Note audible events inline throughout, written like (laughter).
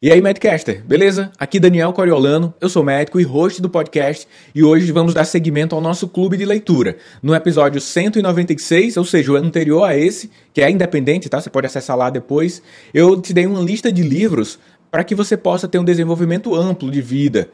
E aí, Medcaster, beleza? Aqui Daniel Coriolano, eu sou médico e host do podcast e hoje vamos dar seguimento ao nosso clube de leitura. No episódio 196, ou seja, o anterior a esse, que é independente, tá? Você pode acessar lá depois. Eu te dei uma lista de livros para que você possa ter um desenvolvimento amplo de vida.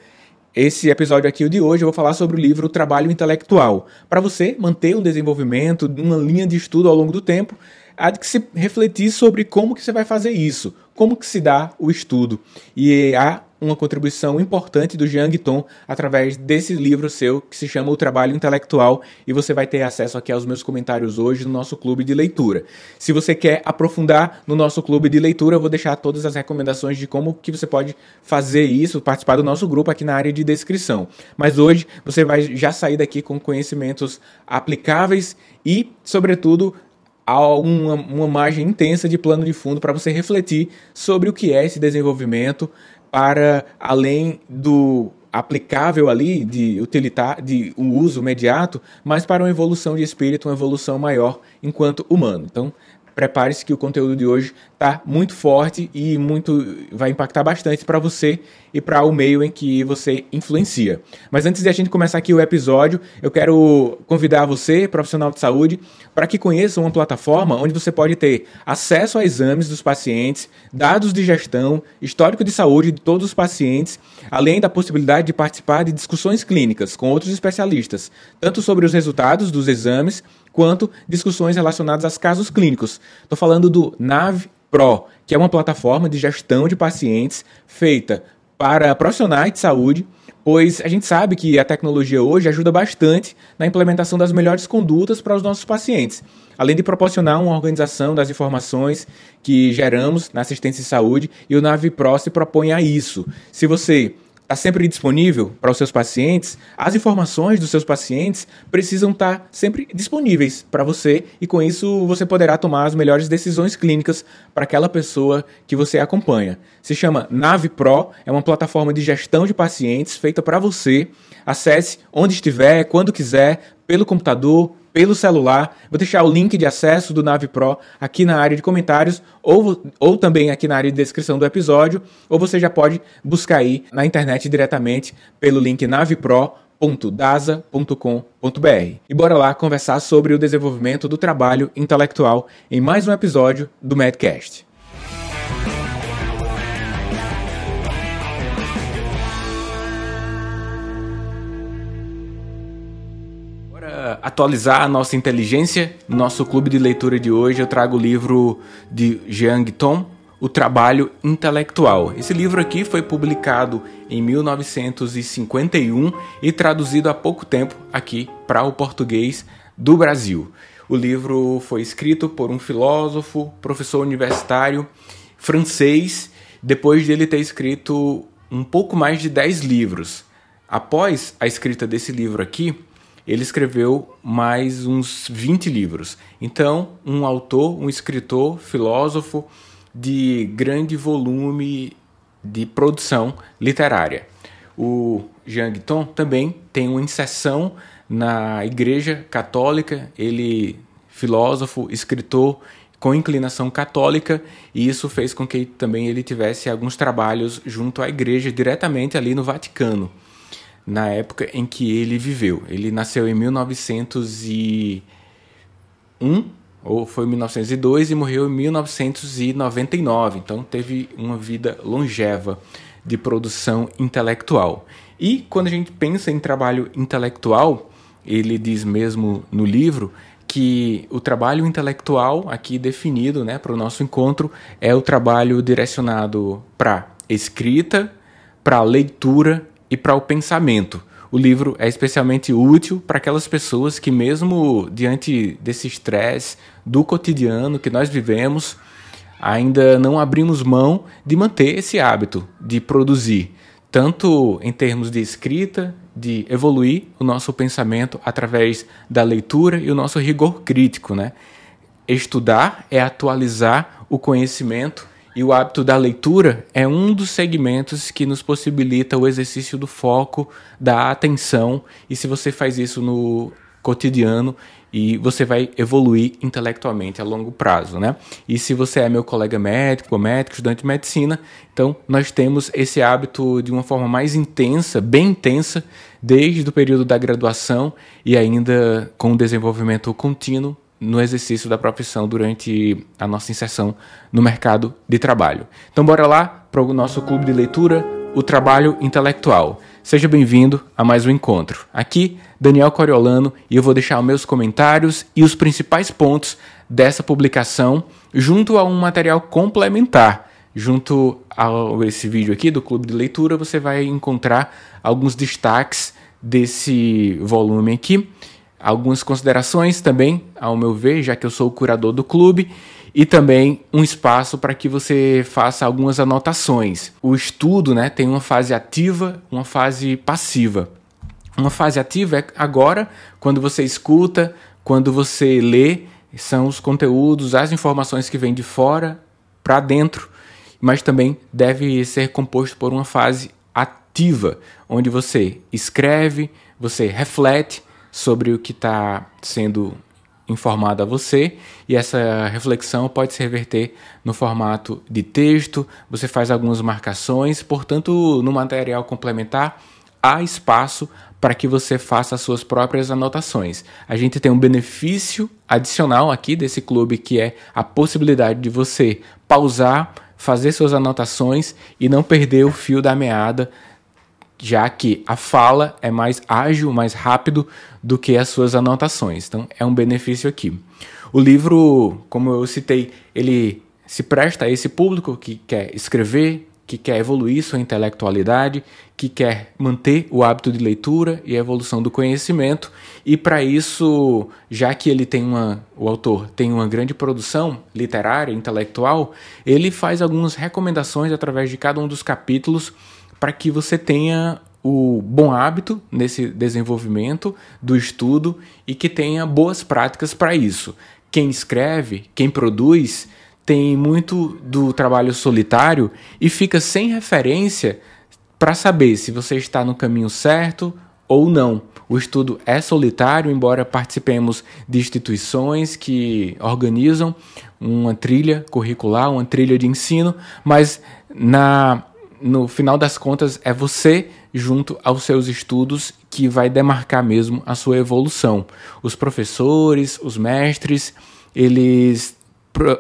Esse episódio aqui, o de hoje, eu vou falar sobre o livro Trabalho Intelectual. Para você manter um desenvolvimento, uma linha de estudo ao longo do tempo, há de que se refletir sobre como que você vai fazer isso, como que se dá o estudo. E há uma contribuição importante do Jean Guiton através desse livro seu que se chama O Trabalho Intelectual e você vai ter acesso aqui aos meus comentários hoje no nosso clube de leitura. Se você quer aprofundar no nosso clube de leitura, eu vou deixar todas as recomendações de como que você pode fazer isso, participar do nosso grupo aqui na área de descrição. Mas hoje você vai já sair daqui com conhecimentos aplicáveis e, sobretudo, há uma, uma margem intensa de plano de fundo para você refletir sobre o que é esse desenvolvimento para além do aplicável ali de utilitar de um uso imediato, mas para uma evolução de espírito, uma evolução maior enquanto humano. Então, prepare-se que o conteúdo de hoje está muito forte e muito vai impactar bastante para você e para o meio em que você influencia. Mas antes de a gente começar aqui o episódio, eu quero convidar você, profissional de saúde, para que conheça uma plataforma onde você pode ter acesso a exames dos pacientes, dados de gestão, histórico de saúde de todos os pacientes, além da possibilidade de participar de discussões clínicas com outros especialistas, tanto sobre os resultados dos exames quanto discussões relacionadas aos casos clínicos. Estou falando do NAV Pro, que é uma plataforma de gestão de pacientes feita para profissionais de saúde, pois a gente sabe que a tecnologia hoje ajuda bastante na implementação das melhores condutas para os nossos pacientes, além de proporcionar uma organização das informações que geramos na assistência de saúde, e o Navi Pro se propõe a isso. Se você está sempre disponível para os seus pacientes, as informações dos seus pacientes precisam estar tá sempre disponíveis para você e com isso você poderá tomar as melhores decisões clínicas para aquela pessoa que você acompanha. Se chama Nave Pro, é uma plataforma de gestão de pacientes feita para você. Acesse onde estiver, quando quiser, pelo computador, pelo celular. Vou deixar o link de acesso do Nave Pro aqui na área de comentários ou, ou também aqui na área de descrição do episódio, ou você já pode buscar aí na internet diretamente pelo link navepro.dasa.com.br. E bora lá conversar sobre o desenvolvimento do trabalho intelectual em mais um episódio do Atualizar a nossa inteligência, no nosso clube de leitura de hoje eu trago o livro de Jean Tom, O Trabalho Intelectual. Esse livro aqui foi publicado em 1951 e traduzido há pouco tempo aqui para o português do Brasil. O livro foi escrito por um filósofo, professor universitário francês, depois de ele ter escrito um pouco mais de 10 livros. Após a escrita desse livro aqui, ele escreveu mais uns 20 livros. Então, um autor, um escritor, filósofo de grande volume de produção literária. O Jean Guiton também tem uma inserção na Igreja Católica, ele filósofo, escritor com inclinação católica, e isso fez com que também ele tivesse alguns trabalhos junto à igreja diretamente ali no Vaticano na época em que ele viveu. Ele nasceu em 1901 ou foi 1902 e morreu em 1999. Então teve uma vida longeva de produção intelectual. E quando a gente pensa em trabalho intelectual, ele diz mesmo no livro que o trabalho intelectual aqui definido, né, para o nosso encontro é o trabalho direcionado para escrita, para leitura e para o pensamento. O livro é especialmente útil para aquelas pessoas que, mesmo diante desse estresse do cotidiano que nós vivemos, ainda não abrimos mão de manter esse hábito de produzir, tanto em termos de escrita, de evoluir o nosso pensamento através da leitura e o nosso rigor crítico, né? Estudar é atualizar o conhecimento e o hábito da leitura é um dos segmentos que nos possibilita o exercício do foco, da atenção. E se você faz isso no cotidiano, e você vai evoluir intelectualmente a longo prazo, né? E se você é meu colega médico, médico, estudante de medicina, então nós temos esse hábito de uma forma mais intensa, bem intensa, desde o período da graduação e ainda com o desenvolvimento contínuo no exercício da profissão durante a nossa inserção no mercado de trabalho. Então bora lá para o nosso clube de leitura, o trabalho intelectual. Seja bem-vindo a mais um encontro. Aqui, Daniel Coriolano, e eu vou deixar meus comentários e os principais pontos dessa publicação junto a um material complementar. Junto a esse vídeo aqui do Clube de Leitura, você vai encontrar alguns destaques desse volume aqui, algumas considerações também, ao meu ver, já que eu sou o curador do clube, e também um espaço para que você faça algumas anotações. O estudo né, tem uma fase ativa, uma fase passiva. Uma fase ativa é agora, quando você escuta, quando você lê, são os conteúdos, as informações que vêm de fora para dentro, mas também deve ser composto por uma fase ativa, onde você escreve, você reflete sobre o que está sendo informado a você e essa reflexão pode se reverter no formato de texto, você faz algumas marcações, portanto, no material complementar há espaço para que você faça as suas próprias anotações. A gente tem um benefício adicional aqui desse clube que é a possibilidade de você pausar, fazer suas anotações e não perder o fio da meada já que a fala é mais ágil, mais rápido do que as suas anotações. Então, é um benefício aqui. O livro, como eu citei, ele se presta a esse público que quer escrever, que quer evoluir sua intelectualidade, que quer manter o hábito de leitura e a evolução do conhecimento, e para isso, já que ele tem uma, o autor tem uma grande produção literária, intelectual, ele faz algumas recomendações através de cada um dos capítulos para que você tenha o bom hábito nesse desenvolvimento do estudo e que tenha boas práticas para isso. Quem escreve, quem produz, tem muito do trabalho solitário e fica sem referência para saber se você está no caminho certo ou não. O estudo é solitário, embora participemos de instituições que organizam uma trilha curricular, uma trilha de ensino, mas na no final das contas, é você, junto aos seus estudos, que vai demarcar mesmo a sua evolução. Os professores, os mestres, eles,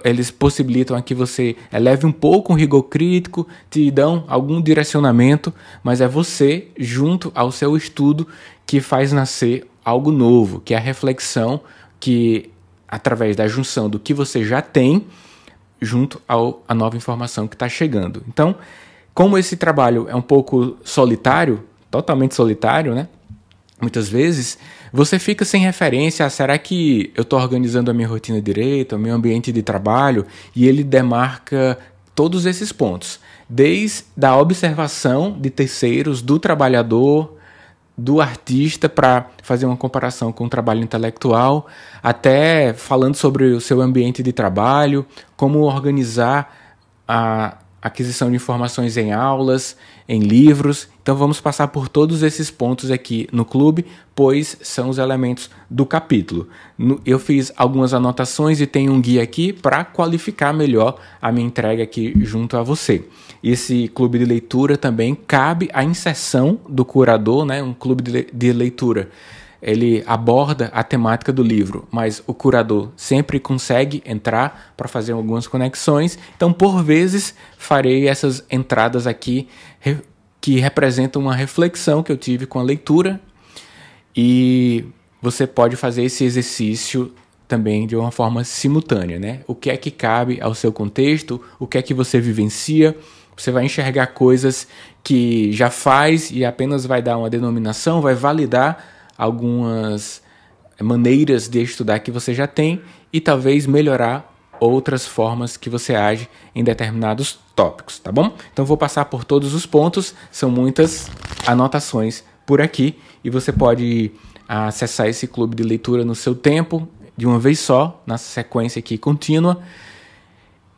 eles possibilitam que você eleve um pouco o rigor crítico, te dão algum direcionamento, mas é você, junto ao seu estudo, que faz nascer algo novo, que é a reflexão que, através da junção do que você já tem, junto à nova informação que está chegando. Então, como esse trabalho é um pouco solitário, totalmente solitário, né? Muitas vezes você fica sem referência a será que eu estou organizando a minha rotina direito, o meu ambiente de trabalho, e ele demarca todos esses pontos, desde a observação de terceiros, do trabalhador, do artista para fazer uma comparação com o trabalho intelectual, até falando sobre o seu ambiente de trabalho, como organizar a, aquisição de informações em aulas, em livros. Então vamos passar por todos esses pontos aqui no clube, pois são os elementos do capítulo. Eu fiz algumas anotações e tenho um guia aqui para qualificar melhor a minha entrega aqui junto a você. Esse clube de leitura também cabe a inserção do curador, né? Um clube de leitura ele aborda a temática do livro, mas o curador sempre consegue entrar para fazer algumas conexões. Então, por vezes, farei essas entradas aqui que representam uma reflexão que eu tive com a leitura e você pode fazer esse exercício também de uma forma simultânea, né? O que é que cabe ao seu contexto, o que é que você vivencia, você vai enxergar coisas que já faz e apenas vai dar uma denominação, vai validar algumas maneiras de estudar que você já tem e talvez melhorar outras formas que você age em determinados tópicos, tá bom? Então vou passar por todos os pontos, são muitas anotações por aqui e você pode acessar esse clube de leitura no seu tempo, de uma vez só, na sequência aqui contínua,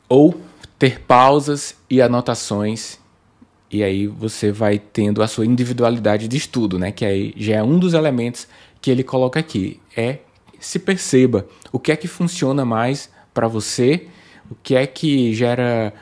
ou ter pausas e anotações e aí você vai tendo a sua individualidade de estudo, né? Que aí já é um dos elementos que ele coloca aqui. É se perceba o que é que funciona mais para você, o que é que gera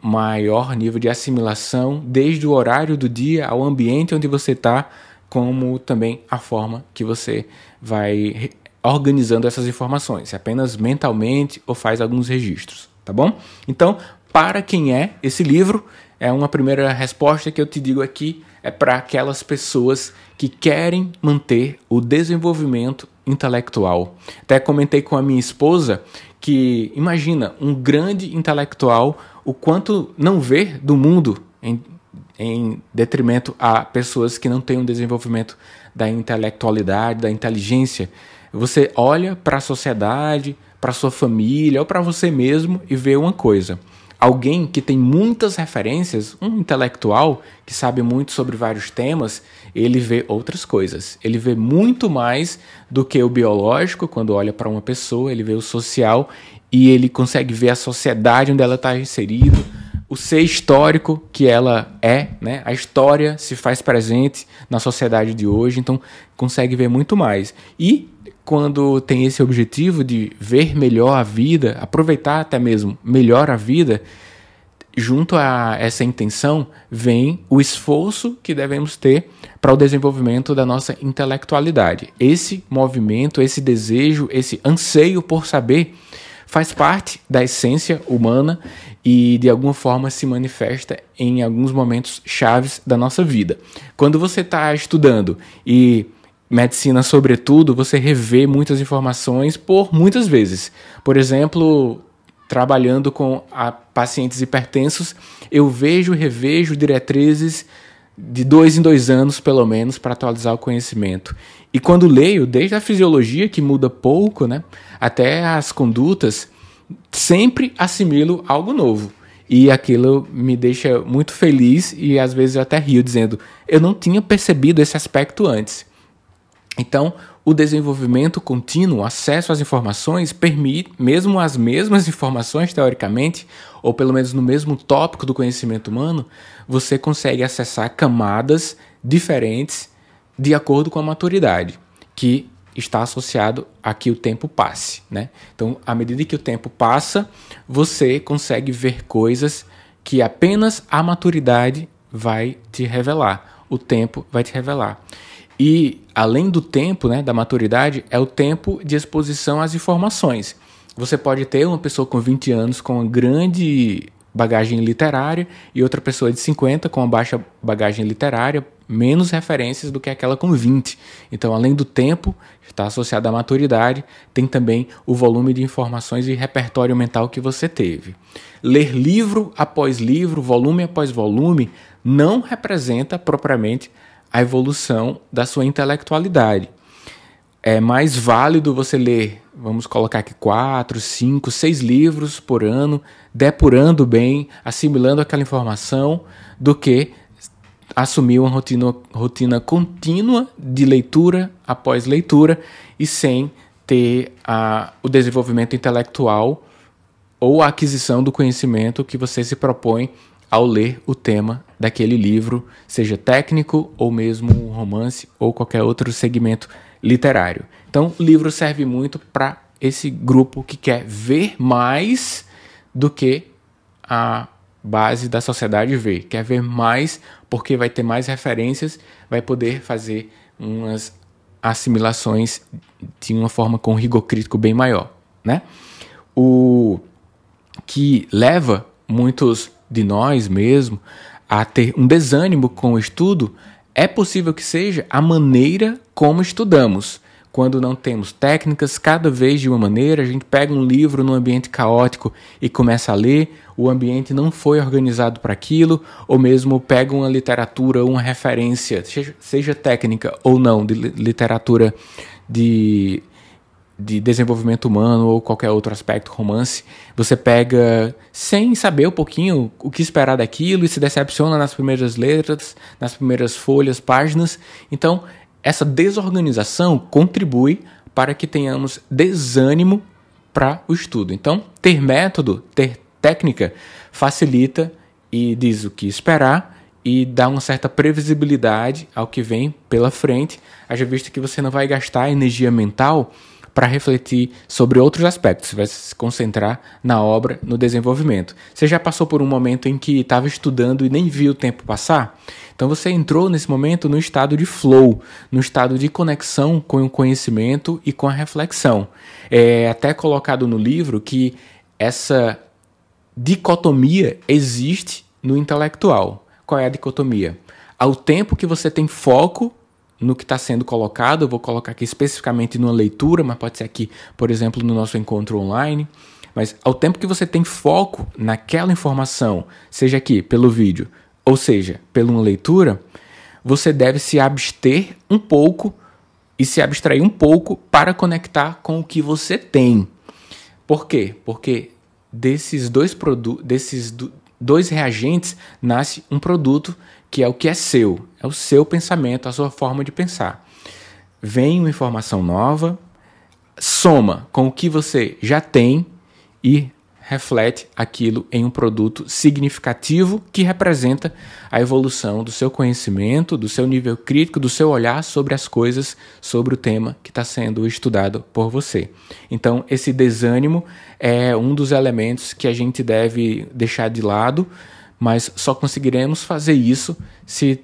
maior nível de assimilação, desde o horário do dia ao ambiente onde você está, como também a forma que você vai organizando essas informações, se apenas mentalmente ou faz alguns registros, tá bom? Então, para quem é esse livro, é uma primeira resposta que eu te digo aqui é para aquelas pessoas que querem manter o desenvolvimento intelectual. Até comentei com a minha esposa que imagina um grande intelectual o quanto não vê do mundo em, em detrimento a pessoas que não têm um desenvolvimento da intelectualidade, da inteligência. Você olha para a sociedade, para sua família ou para você mesmo e vê uma coisa alguém que tem muitas referências, um intelectual que sabe muito sobre vários temas, ele vê outras coisas. Ele vê muito mais do que o biológico quando olha para uma pessoa, ele vê o social e ele consegue ver a sociedade onde ela está inserida, o ser histórico que ela é, né? A história se faz presente na sociedade de hoje, então consegue ver muito mais. E quando tem esse objetivo de ver melhor a vida, aproveitar até mesmo melhor a vida, junto a essa intenção vem o esforço que devemos ter para o desenvolvimento da nossa intelectualidade. Esse movimento, esse desejo, esse anseio por saber faz parte da essência humana e de alguma forma se manifesta em alguns momentos chaves da nossa vida. Quando você está estudando e medicina, sobretudo, você revê muitas informações por muitas vezes. Por exemplo, trabalhando com pacientes hipertensos, eu vejo revejo diretrizes de dois em dois anos, pelo menos, para atualizar o conhecimento. E quando leio, desde a fisiologia, que muda pouco, né, até as condutas, sempre assimilo algo novo. E aquilo me deixa muito feliz e às vezes eu até rio, dizendo: eu não tinha percebido esse aspecto antes. Então, o desenvolvimento contínuo, acesso às informações, permite, mesmo as mesmas (laughs) informações, teoricamente, ou pelo menos no mesmo tópico do conhecimento humano, você consegue acessar camadas diferentes de acordo com a maturidade, que está associado a que o tempo passe. Né? Então, à medida que o tempo passa, você consegue ver coisas que apenas a maturidade vai te revelar, o tempo vai te revelar. E além do tempo, né, da maturidade, é o tempo de exposição às informações. Você pode ter uma pessoa com 20 anos com uma grande bagagem literária e outra pessoa de 50 com uma baixa bagagem literária, menos referências do que aquela com 20. Então, além do tempo, está associado à maturidade, tem também o volume de informações e repertório mental que você teve. Ler livro após livro, volume após volume, não representa propriamente a evolução da sua intelectualidade. É mais válido você ler, vamos colocar aqui, quatro, cinco, seis livros por ano, depurando bem, assimilando aquela informação, do que assumir uma rotina, rotina contínua de leitura após leitura e sem ter a, o desenvolvimento intelectual ou a aquisição do conhecimento que você se propõe ao ler o tema daquele livro, seja técnico ou mesmo um romance ou qualquer outro segmento literário. Então, o livro serve muito para esse grupo que quer ver mais do que a base da sociedade vê. Quer ver mais porque vai ter mais referências, vai poder fazer umas assimilações de uma forma com rigor crítico bem maior, né? O que leva muitos de nós mesmo a ter um desânimo com o estudo, é possível que seja a maneira como estudamos. Quando não temos técnicas, cada vez de uma maneira, a gente pega um livro num ambiente caótico e começa a ler, o ambiente não foi organizado para aquilo, ou mesmo pega uma literatura, uma referência, seja, técnica ou não, de literatura de de desenvolvimento humano ou qualquer outro aspecto, romance, você pega sem saber um pouquinho o que esperar daquilo e se decepciona nas primeiras letras, nas primeiras folhas, páginas. Então, essa desorganização contribui para que tenhamos desânimo para o estudo. Então, ter método, ter técnica facilita e diz o que esperar e dá uma certa previsibilidade ao que vem pela frente, haja visto que você não vai gastar energia mental para refletir sobre outros aspectos, você vai se concentrar na obra, no desenvolvimento. Você já passou por um momento em que estava estudando e nem viu o tempo passar? Então você entrou nesse momento no estado de flow, no estado de conexão com o conhecimento e com a reflexão. É até colocado no livro que essa dicotomia existe no intelectual. Qual é a dicotomia? Ao tempo que você tem foco no que está sendo colocado, eu vou colocar aqui especificamente numa leitura, mas pode ser aqui, por exemplo, no nosso encontro online. Mas ao tempo que você tem foco naquela informação, seja aqui pelo vídeo, ou seja, pela uma leitura, você deve se abster um pouco e se abstrair um pouco para conectar com o que você tem. Por quê? Porque desses dois produtos, desses dois reagentes nasce um produto que é o que é seu, é o seu pensamento, a sua forma de pensar. Vem uma informação nova, soma com o que você já tem e reflete aquilo em um produto significativo que representa a evolução do seu conhecimento, do seu nível crítico, do seu olhar sobre as coisas, sobre o tema que está sendo estudado por você. Então, esse desânimo é um dos elementos que a gente deve deixar de lado, mas só conseguiremos fazer isso se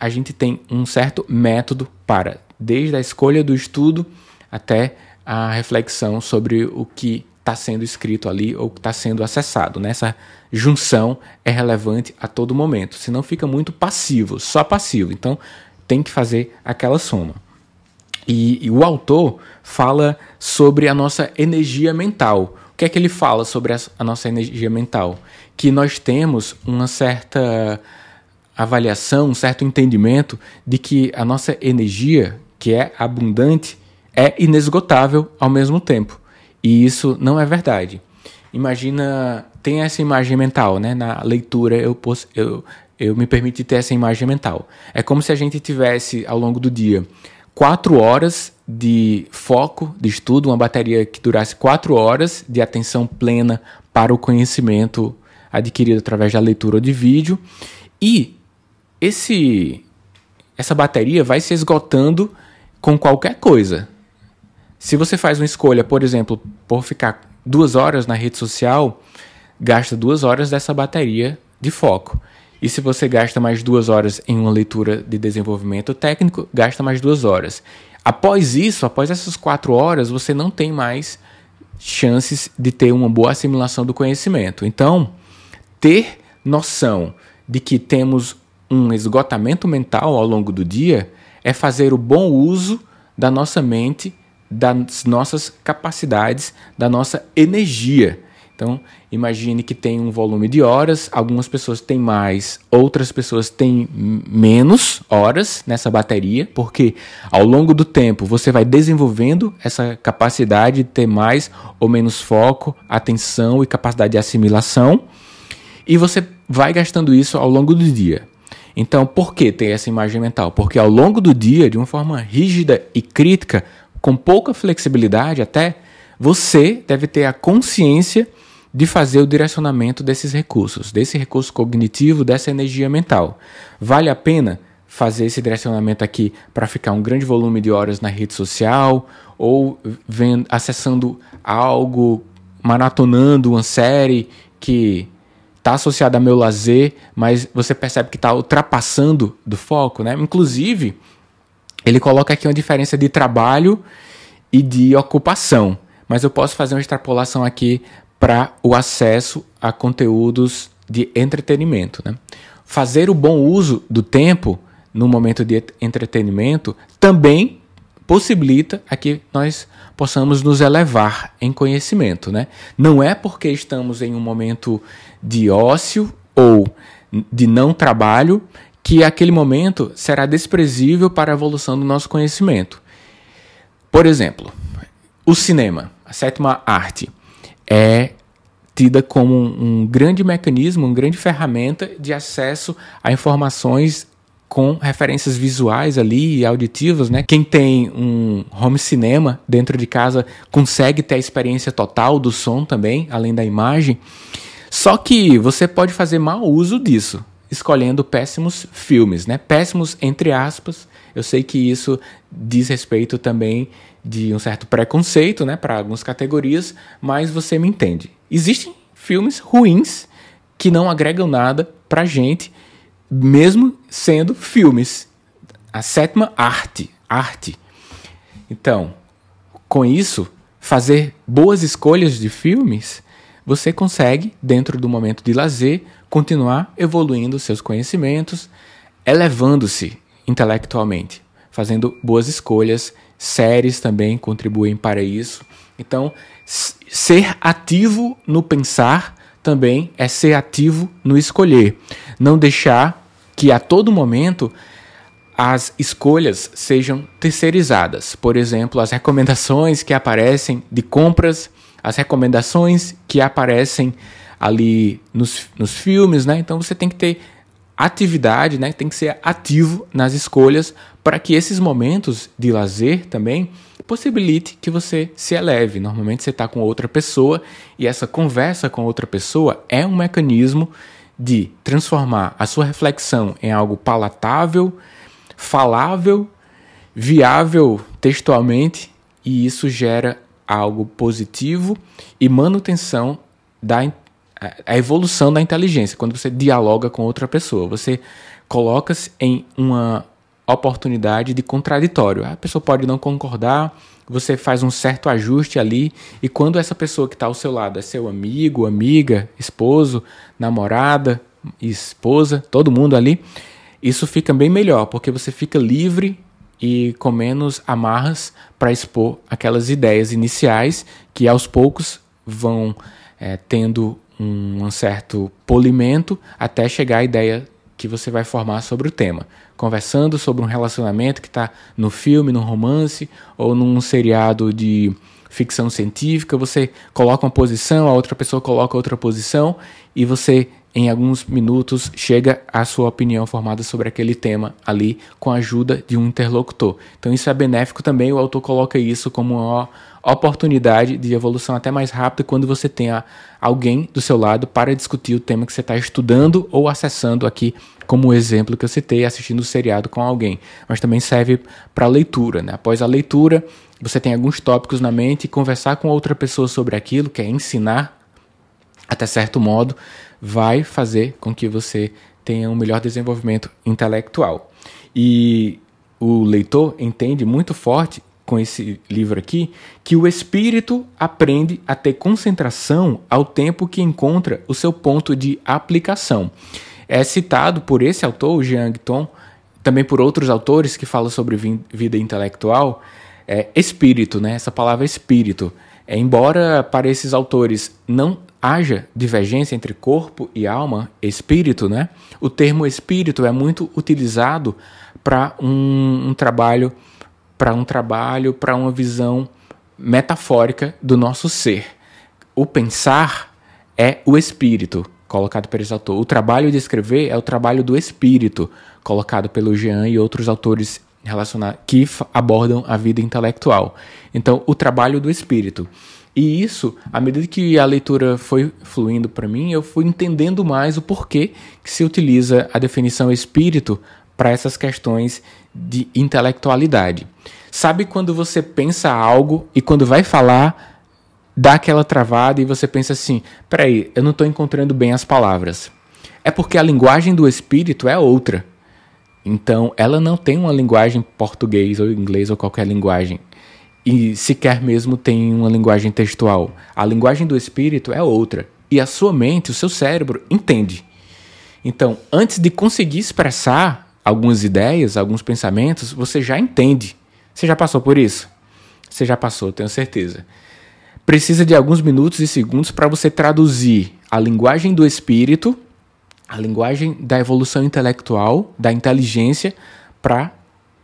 a gente tem um certo método para, desde a escolha do estudo até a reflexão sobre o que está sendo escrito ali ou está sendo acessado. Né? Essa junção é relevante a todo momento, senão fica muito passivo, só passivo. Então tem que fazer aquela soma. E, e, o autor fala sobre a nossa energia mental. O que é que ele fala sobre a, a nossa energia mental? Que nós temos uma certa avaliação, um certo entendimento de que a nossa energia, que é abundante, é inesgotável ao mesmo tempo. E isso não é verdade. Imagina, tem essa imagem mental, né? Na leitura eu, posso, eu, eu me permiti ter essa imagem mental. É como se a gente tivesse ao longo do dia quatro horas de foco de estudo, uma bateria que durasse quatro horas de atenção plena para o conhecimento adquirido através da leitura de vídeo. E esse essa bateria vai se esgotando com qualquer coisa. Se você faz uma escolha, por exemplo, por ficar duas horas na rede social, gasta duas horas dessa bateria de foco. E se você gasta mais duas horas em uma leitura de desenvolvimento técnico, gasta mais duas horas. Após isso, após essas quatro horas, você não tem mais chances de ter uma boa assimilação do conhecimento. Então, ter noção de que temos um esgotamento mental ao longo do dia é fazer o bom uso da nossa mente das nossas capacidades, da nossa energia. Então, imagine que tem um volume de horas, algumas pessoas têm mais, outras pessoas têm menos horas nessa bateria, porque ao longo do tempo você vai desenvolvendo essa capacidade de ter mais ou menos foco, atenção e capacidade de assimilação, e você vai gastando isso ao longo do dia. Então, por que ter essa imagem mental? Porque ao longo do dia, de uma forma rígida e crítica, com pouca flexibilidade até, você deve ter a consciência de fazer o direcionamento desses recursos, desse recurso cognitivo, dessa energia mental. Vale a pena fazer esse direcionamento aqui para ficar um grande volume de horas na rede social ou vendo, acessando algo, maratonando uma série que está associada ao meu lazer, mas você percebe que está ultrapassando do foco, né? Inclusive, ele coloca aqui uma diferença de trabalho e de ocupação, mas eu posso fazer uma extrapolação aqui para o acesso a conteúdos de entretenimento. Né? Fazer o bom uso do tempo no momento de entretenimento também possibilita a que nós possamos nos elevar em conhecimento. Né? Não é porque estamos em um momento de ócio ou de não trabalho que aquele momento será desprezível para a evolução do nosso conhecimento. Por exemplo, o cinema, a sétima arte, é tida como um, um grande mecanismo, uma grande ferramenta de acesso a informações com referências visuais ali e auditivas, né? Quem tem um home cinema dentro de casa consegue ter a experiência total do som também, além da imagem. Só que você pode fazer mau uso disso. escolhendo péssimos filmes, né? Péssimos entre aspas. Eu sei que isso diz respeito também de um certo preconceito, né, para algumas categorias, mas você me entende. Existem filmes ruins que não agregam nada pra gente, mesmo sendo filmes. A sétima arte, arte. Então, com isso, fazer boas escolhas de filmes, você consegue, dentro do momento de lazer, continuar evoluindo seus conhecimentos, elevando-se intelectualmente, fazendo boas escolhas. Séries também contribuem para isso. Então, ser ativo no pensar também é ser ativo no escolher. Não deixar que a todo momento as escolhas sejam terceirizadas. Por exemplo, as recomendações que aparecem de compras, as recomendações que aparecem ali nos, nos filmes, né? Então você tem que ter atividade, né? Tem que ser ativo nas escolhas para que esses momentos de lazer também possibilite que você se eleve. Normalmente você está com outra pessoa e essa conversa com outra pessoa é um mecanismo de transformar a sua reflexão em algo palatável, falável, viável textualmente, e isso gera algo positivo e manutenção da a evolução da inteligência. Quando você dialoga com outra pessoa, você coloca-se em uma oportunidade de contraditório. A pessoa pode não concordar, você faz um certo ajuste ali, e quando essa pessoa que está ao seu lado é seu amigo, amiga, esposo, namorada, esposa, todo mundo ali, isso fica bem melhor, porque você fica livre e com menos amarras para expor aquelas ideias iniciais que aos poucos vão é, tendo um, um certo polimento até chegar à ideia que você vai formar sobre o tema. Conversando sobre um relacionamento que está no filme, no romance ou num seriado de ficção científica, você coloca uma posição, a outra pessoa coloca outra posição e você em alguns minutos chega à sua opinião formada sobre aquele tema ali com a ajuda de um interlocutor. Então isso é benéfico também, o autor coloca isso como uma oportunidade de evolução até mais rápida quando você tem alguém do seu lado para discutir o tema que você está estudando ou acessando aqui, como o exemplo que eu citei, assistindo o seriado com alguém. Mas também serve para leitura. Né? Após a leitura, você tem alguns tópicos na mente e conversar com outra pessoa sobre aquilo, que é ensinar até certo modo, vai fazer com que você tenha um melhor desenvolvimento intelectual. E o leitor entende muito forte com esse livro aqui que o espírito aprende a ter concentração ao tempo que encontra o seu ponto de aplicação. É citado por esse autor, Jean Guiton, também por outros autores que falam sobre vida intelectual, é espírito, né? Essa palavra espírito. É, embora para esses autores não haja divergência entre corpo e alma, espírito, né? O termo espírito é muito utilizado para um, um trabalho, para um trabalho, para uma visão metafórica do nosso ser. O pensar é o espírito, colocado pelo autor. O trabalho de escrever é o trabalho do espírito, colocado pelo Jean e outros autores que abordam a vida intelectual. Então, o trabalho do espírito. E isso, à medida que a leitura foi fluindo para mim, eu fui entendendo mais o porquê que se utiliza a definição espírito para essas questões de intelectualidade. Sabe quando você pensa algo e quando vai falar, dá aquela travada e você pensa assim: peraí, eu não estou encontrando bem as palavras. É porque a linguagem do espírito é outra. Então, ela não tem uma linguagem português ou inglês ou qualquer linguagem e sequer mesmo tem uma linguagem textual. A linguagem do espírito é outra. E a sua mente, o seu cérebro, entende. Então, antes de conseguir expressar algumas ideias, alguns pensamentos, você já entende. Você já passou por isso? Você já passou, tenho certeza. Precisa de alguns minutos e segundos para você traduzir a linguagem do espírito, a linguagem da evolução intelectual, da inteligência, para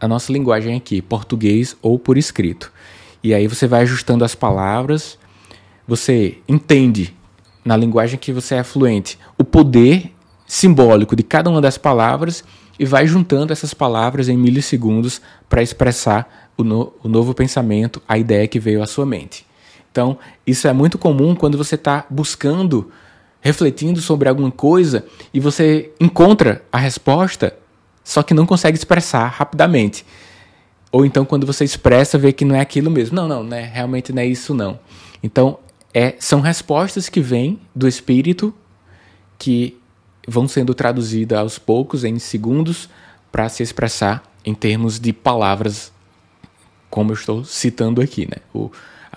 a nossa linguagem aqui, português ou por escrito. E aí você vai ajustando as palavras, você entende na linguagem que você é fluente o poder simbólico de cada uma das palavras e vai juntando essas palavras em milissegundos para expressar o, no, o novo pensamento, a ideia que veio à sua mente. Então, isso é muito comum quando você está buscando refletindo sobre alguma coisa e você encontra a resposta, só que não consegue expressar rapidamente. Ou então quando você expressa, vê que não é aquilo mesmo. Não, não, né? realmente não é isso não. Então, é, são respostas que vêm do espírito que vão sendo traduzidas aos poucos em segundos para se expressar em termos de palavras, como eu estou citando aqui, né? O,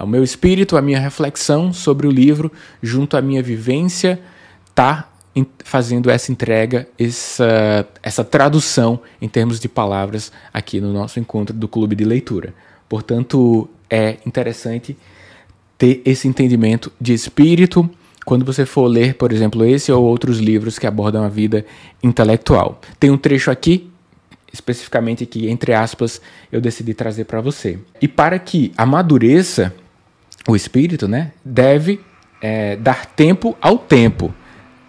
o meu espírito, a minha reflexão sobre o livro, junto à minha vivência, tá fazendo essa entrega, essa, essa tradução em termos de palavras aqui no nosso encontro do clube de leitura. Portanto, é interessante ter esse entendimento de espírito quando você for ler, por exemplo, esse ou outros livros que abordam a vida intelectual. Tem um trecho aqui especificamente que entre aspas eu decidi trazer para você. E para que amadureça o espírito, né, deve é, dar tempo ao tempo,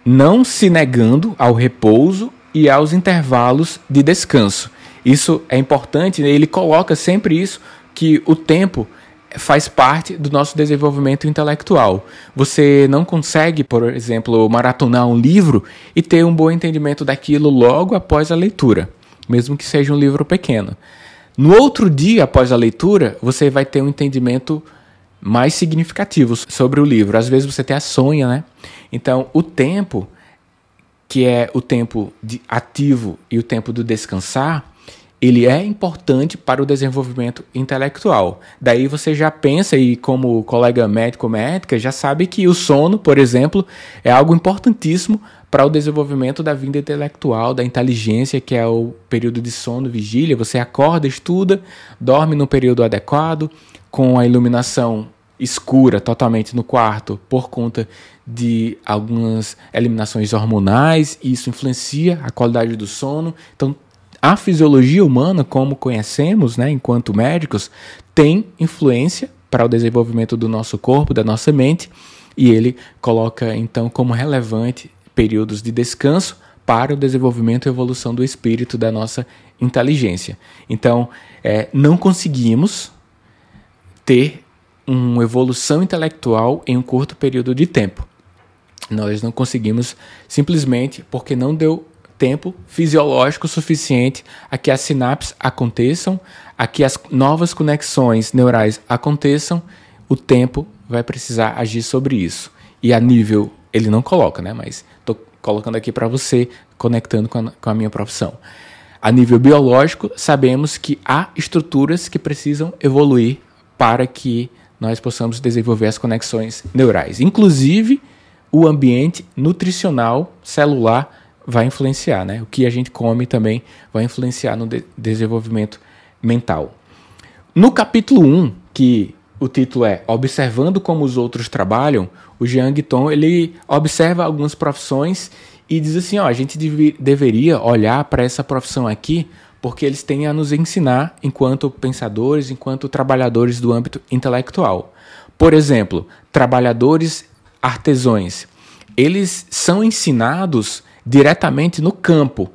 não se negando ao repouso e aos intervalos de descanso. Isso é importante, né? ele coloca sempre isso que o tempo faz parte do nosso desenvolvimento intelectual. Você não consegue, por exemplo, maratonar um livro e ter um bom entendimento daquilo logo após a leitura mesmo que seja um livro pequeno. No outro dia, após a leitura, você vai ter um entendimento mais significativo sobre o livro. Às vezes você até sonha, né? Então, o tempo, que é o tempo ativo e o tempo do descansar, ele é importante para o desenvolvimento intelectual. Daí você já pensa, e como colega médico médica, já sabe que o sono, por exemplo, é algo importantíssimo para o desenvolvimento da vida intelectual, da inteligência, que é o período de sono, vigília. Você acorda, estuda, dorme no período adequado, com a iluminação escura totalmente no quarto por conta de algumas eliminações hormonais, e isso influencia a qualidade do sono. Então, a fisiologia humana, como conhecemos, né, enquanto médicos, tem influência para o desenvolvimento do nosso corpo, da nossa mente, e ele coloca então como relevante períodos de descanso para o desenvolvimento e evolução do espírito da nossa inteligência. Então, é, não conseguimos ter uma evolução intelectual em um curto período de tempo. Nós não conseguimos simplesmente porque não deu tempo fisiológico suficiente a que as sinapses aconteçam, a que as novas conexões neurais aconteçam, o tempo vai precisar agir sobre isso. E a nível ele não coloca, né? Mas estou colocando aqui para você, conectando com a, com a minha profissão. A nível biológico, sabemos que há estruturas que precisam evoluir para que nós possamos desenvolver as conexões neurais. Inclusive, o ambiente nutricional celular vai influenciar, né? O que a gente come também vai influenciar no de desenvolvimento mental. No capítulo 1, que o título é Observando como os outros trabalham, o Jean Guiton ele observa algumas profissões e diz assim, ó, a gente deve, deveria olhar para essa profissão aqui porque eles têm a nos ensinar enquanto pensadores, enquanto trabalhadores do âmbito intelectual. Por exemplo, trabalhadores artesãos, eles são ensinados diretamente no campo.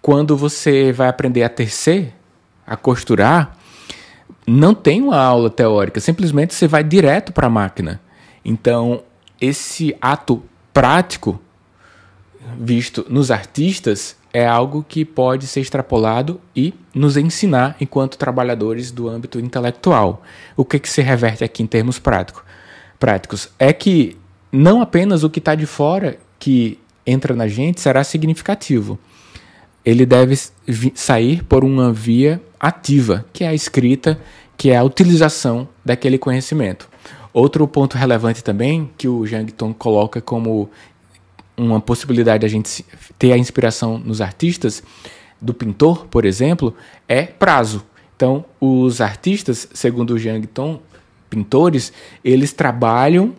Quando você vai aprender a tecer, a costurar, não tem uma aula teórica, simplesmente você vai direto para a máquina. Então, esse ato prático visto nos artistas é algo que pode ser extrapolado e nos ensinar enquanto trabalhadores do âmbito intelectual. O que, que se reverte aqui em termos prático, práticos? É que não apenas o que está de fora que entra na gente será significativo. Ele deve sair por uma via ativa, que é a escrita, que é a utilização daquele conhecimento. Outro ponto relevante também que o Jangton coloca como uma possibilidade de a gente ter a inspiração nos artistas, do pintor, por exemplo, é prazo. Então, os artistas, segundo o Jangton, pintores, eles trabalham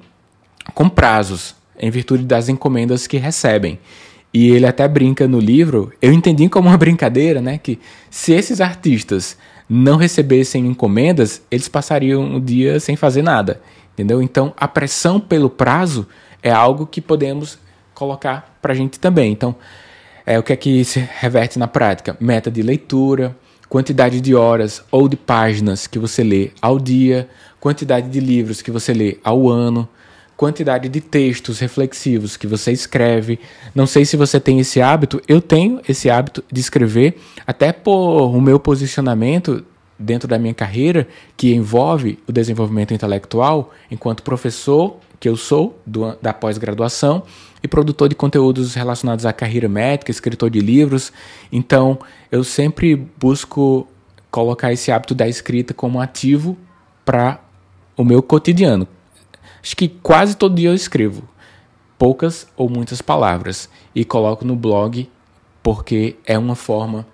com prazos, em virtude das encomendas que recebem. E ele até brinca no livro, eu entendi como uma brincadeira, né? Que se esses artistas não recebessem encomendas, eles passariam o dia sem fazer nada, entendeu? Então a pressão pelo prazo é algo que podemos colocar para a gente também. Então, é o que é que se reverte na prática? Meta de leitura, quantidade de horas ou de páginas que você lê ao dia, quantidade de livros que você lê ao ano, quantidade de textos reflexivos que você escreve. Não sei se você tem esse hábito, eu tenho esse hábito de escrever, até por o meu posicionamento dentro da minha carreira, que envolve o desenvolvimento intelectual, enquanto professor, que eu sou, do, da pós-graduação, e produtor de conteúdos relacionados à carreira médica, escritor de livros. Então, eu sempre busco colocar esse hábito da escrita como ativo para o meu cotidiano. Acho que quase todo dia eu escrevo poucas ou muitas palavras e coloco no blog porque é uma forma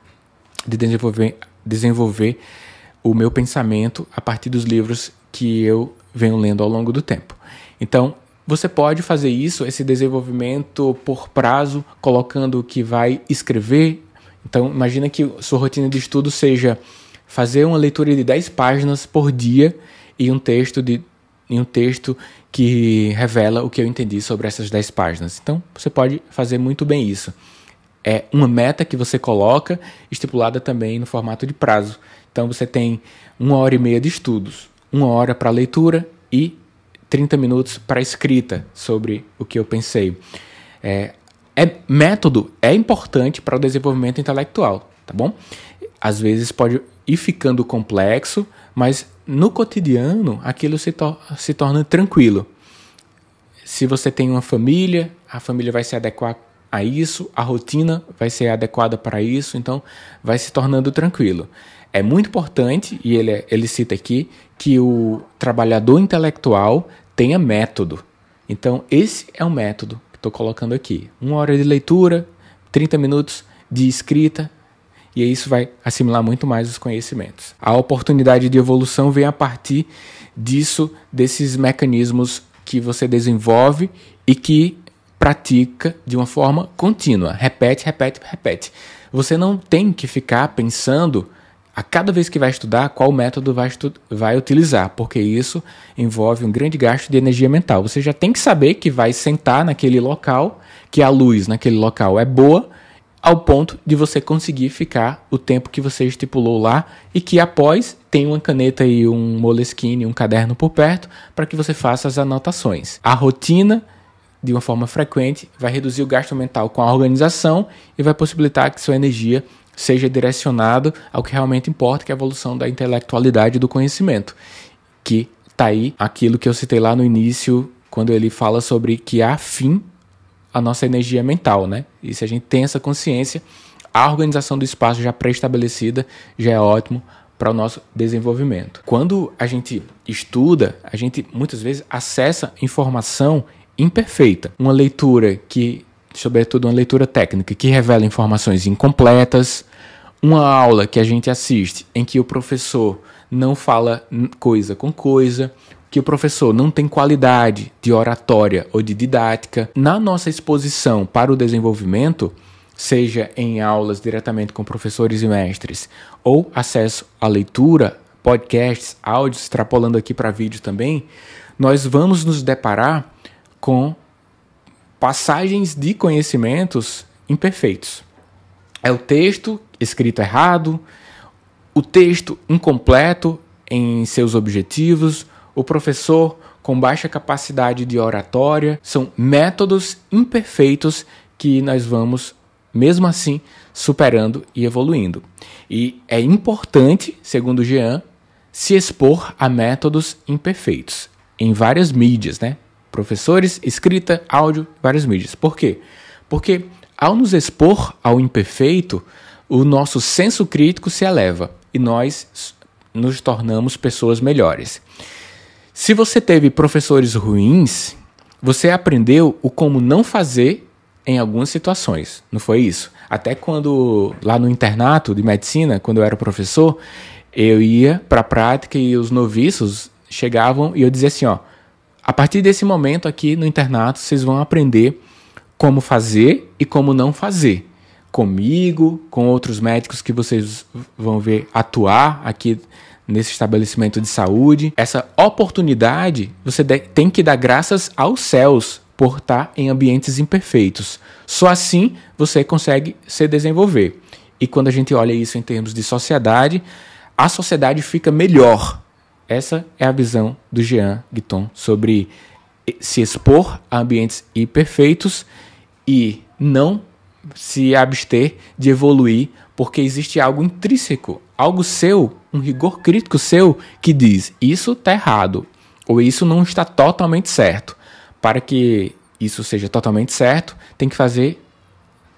de desenvolver, desenvolver o meu pensamento a partir dos livros que eu venho lendo ao longo do tempo. Então, você pode fazer isso, esse desenvolvimento por prazo, colocando que vai escrever. Então, imagina que sua rotina de estudo seja fazer uma leitura de 10 páginas por dia e um texto de em um texto que revela o que eu entendi sobre essas 10 páginas. Então, você pode fazer muito bem isso. É uma meta que você coloca, estipulada também no formato de prazo. Então, você tem uma hora e meia de estudos, uma hora para leitura e 30 minutos para escrita sobre o que eu pensei. É, é método é importante para o desenvolvimento intelectual, tá bom? Às vezes pode ir ficando complexo, mas no cotidiano aquilo se, to se torna tranquilo. Se você tem uma família, a família vai se adequar a isso, a rotina vai ser adequada para isso, então vai se tornando tranquilo. É muito importante, e ele, ele cita aqui, que o trabalhador intelectual tenha método. Então, esse é um método que estou colocando aqui. Uma hora de leitura, 30 minutos de escrita, e isso vai assimilar muito mais os conhecimentos. A oportunidade de evolução vem a partir disso, desses mecanismos que você desenvolve e que pratica de uma forma contínua. Repete, repete, repete. Você não tem que ficar pensando a cada vez que vai estudar qual método vai, vai utilizar, porque isso envolve um grande gasto de energia mental. Você já tem que saber que vai sentar naquele local, que a luz naquele local é boa ao ponto de você conseguir ficar o tempo que você estipulou lá e que após tem uma caneta e um moleskine, um caderno por perto para que você faça as anotações. A rotina de uma forma frequente vai reduzir o gasto mental com a organização e vai possibilitar que sua energia seja direcionada ao que realmente importa, que é a evolução da intelectualidade do conhecimento, que está aí aquilo que eu citei lá no início quando ele fala sobre que há fim a nossa energia mental, né? E se a gente tem essa consciência, a organização do espaço já pré-estabelecida já é ótimo para o nosso desenvolvimento. Quando a gente estuda, a gente muitas vezes acessa informação imperfeita. Uma leitura que, sobretudo uma leitura técnica, que revela informações incompletas, uma aula que a gente assiste em que o professor não fala coisa com coisa, que o professor não tem qualidade de oratória ou de didática, na nossa exposição para o desenvolvimento, seja em aulas diretamente com professores e mestres, ou acesso à leitura, podcasts, áudios, extrapolando aqui para vídeo também, nós vamos nos deparar com passagens de conhecimentos imperfeitos. É o texto escrito errado, o texto incompleto em seus objetivos, o professor com baixa capacidade de oratória, são métodos imperfeitos que nós vamos, mesmo assim, superando e evoluindo. E é importante, segundo Jean, se expor a métodos imperfeitos em várias mídias, né? Professores, escrita, áudio, várias mídias. Por quê? Porque ao nos expor ao imperfeito, o nosso senso crítico se eleva e nós nos tornamos pessoas melhores. Se você teve professores ruins, você aprendeu o como não fazer em algumas situações, não foi isso? Até quando, lá no internato de medicina, quando eu era professor, eu ia para a prática e os noviços chegavam e eu dizia assim: ó, a partir desse momento aqui no internato, vocês vão aprender como fazer e como não fazer. Comigo, com outros médicos que vocês vão ver atuar aqui nesse estabelecimento de saúde. Essa oportunidade você tem que dar graças aos céus por estar em ambientes imperfeitos. Só assim você consegue se desenvolver. E quando a gente olha isso em termos de sociedade, a sociedade fica melhor. Essa é a visão do Jean Guiton sobre se expor a ambientes imperfeitos e não se abster de evoluir, porque existe algo intrínseco, algo seu, um rigor crítico seu que diz: isso está errado ou isso não está totalmente certo. Para que isso seja totalmente certo, tem que fazer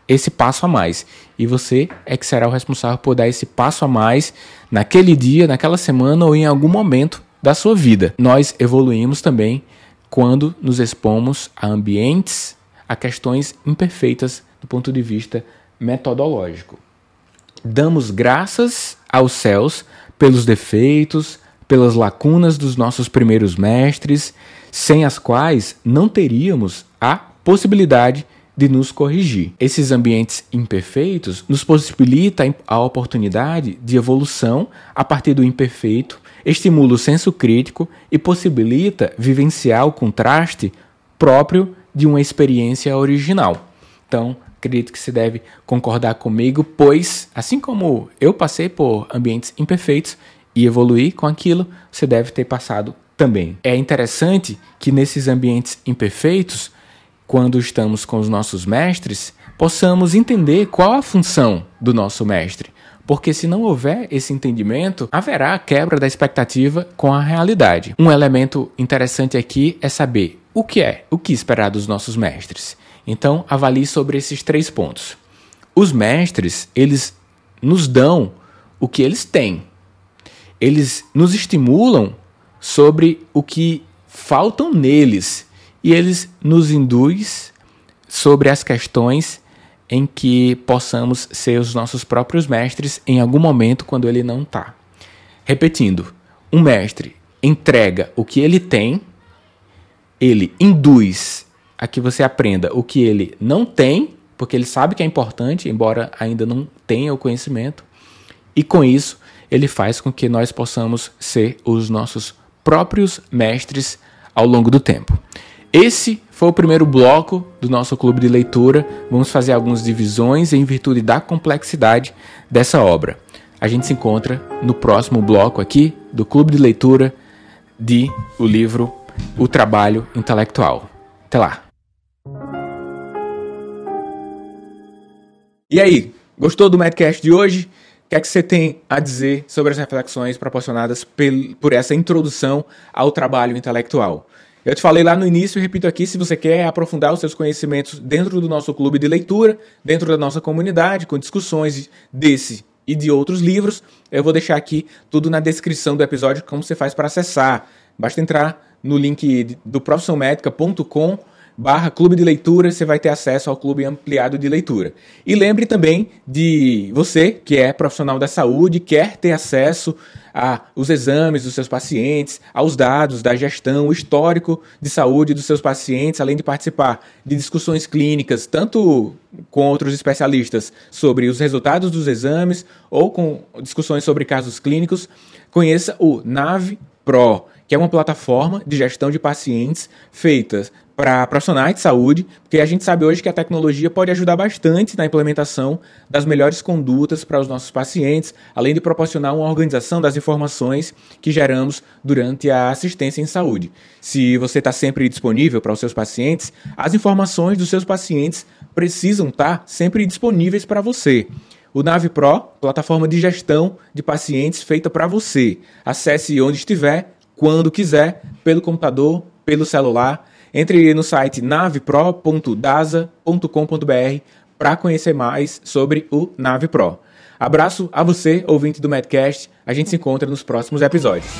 esse passo a mais. E você é que será o responsável por dar esse passo a mais naquele dia, naquela semana ou em algum momento da sua vida. Nós evoluímos também quando nos expomos a ambientes, a questões imperfeitas do ponto de vista metodológico. Damos graças aos céus pelos defeitos, pelas lacunas dos nossos primeiros mestres, sem as quais não teríamos a possibilidade de nos corrigir. Esses ambientes imperfeitos nos possibilitam a oportunidade de evolução a partir do imperfeito, estimula o senso crítico e possibilita vivenciar o contraste próprio de uma experiência original. Então, acredito que se deve concordar comigo, pois, assim como eu passei por ambientes imperfeitos e evoluí com aquilo, você deve ter passado também. É interessante que nesses ambientes imperfeitos quando estamos com os nossos mestres, possamos entender qual a função do nosso mestre. Porque se não houver esse entendimento, haverá a quebra da expectativa com a realidade. Um elemento interessante aqui é saber o que é, o que esperar dos nossos mestres. Então, avalie sobre esses três pontos. Os mestres, eles nos dão o que eles têm. Eles nos estimulam sobre o que faltam neles e eles nos induz sobre as questões em que possamos ser os nossos próprios mestres em algum momento quando ele não está. Repetindo, um mestre entrega o que ele tem, ele induz a que você aprenda o que ele não tem, porque ele sabe que é importante, embora ainda não tenha o conhecimento, e com isso ele faz com que nós possamos ser os nossos próprios mestres ao longo do tempo. Esse foi o primeiro bloco do nosso clube de leitura. Vamos fazer algumas divisões em virtude da complexidade dessa obra. A gente se encontra no próximo bloco aqui do clube de leitura de o livro O Trabalho Intelectual. Até lá. E aí, gostou do Madcast de hoje? O que é que você tem a dizer sobre as reflexões proporcionadas por essa introdução ao trabalho intelectual? Eu te falei lá no início repito aqui, se você quer aprofundar os seus conhecimentos dentro do nosso clube de leitura, dentro da nossa comunidade, com discussões desse e de outros livros, eu vou deixar aqui tudo na descrição do episódio como você faz para acessar. Basta entrar no link do profissionalmedica.com barra clube de leitura, você vai ter acesso ao clube ampliado de leitura. E lembre também de você, que é profissional da saúde, quer ter acesso aos exames dos seus pacientes, aos dados da gestão, o histórico de saúde dos seus pacientes, além de participar de discussões clínicas, tanto com outros especialistas sobre os resultados dos exames ou com discussões sobre casos clínicos, conheça o NAVE Pro que é uma plataforma de gestão de pacientes feitas para profissionais de saúde, porque a gente sabe hoje que a tecnologia pode ajudar bastante na implementação das melhores condutas para os nossos pacientes, além de proporcionar uma organização das informações que geramos durante a assistência em saúde. Se você está sempre disponível para os seus pacientes, as informações dos seus pacientes precisam estar tá sempre disponíveis para você. O Nave Pro, plataforma de gestão de pacientes feita para você. Acesse onde estiver, quando quiser, pelo computador, pelo celular entre no site navepro.dasa.com.br para conhecer mais sobre o Nave Pro. Abraço a você, ouvinte do Medcast. A gente se encontra nos próximos episódios.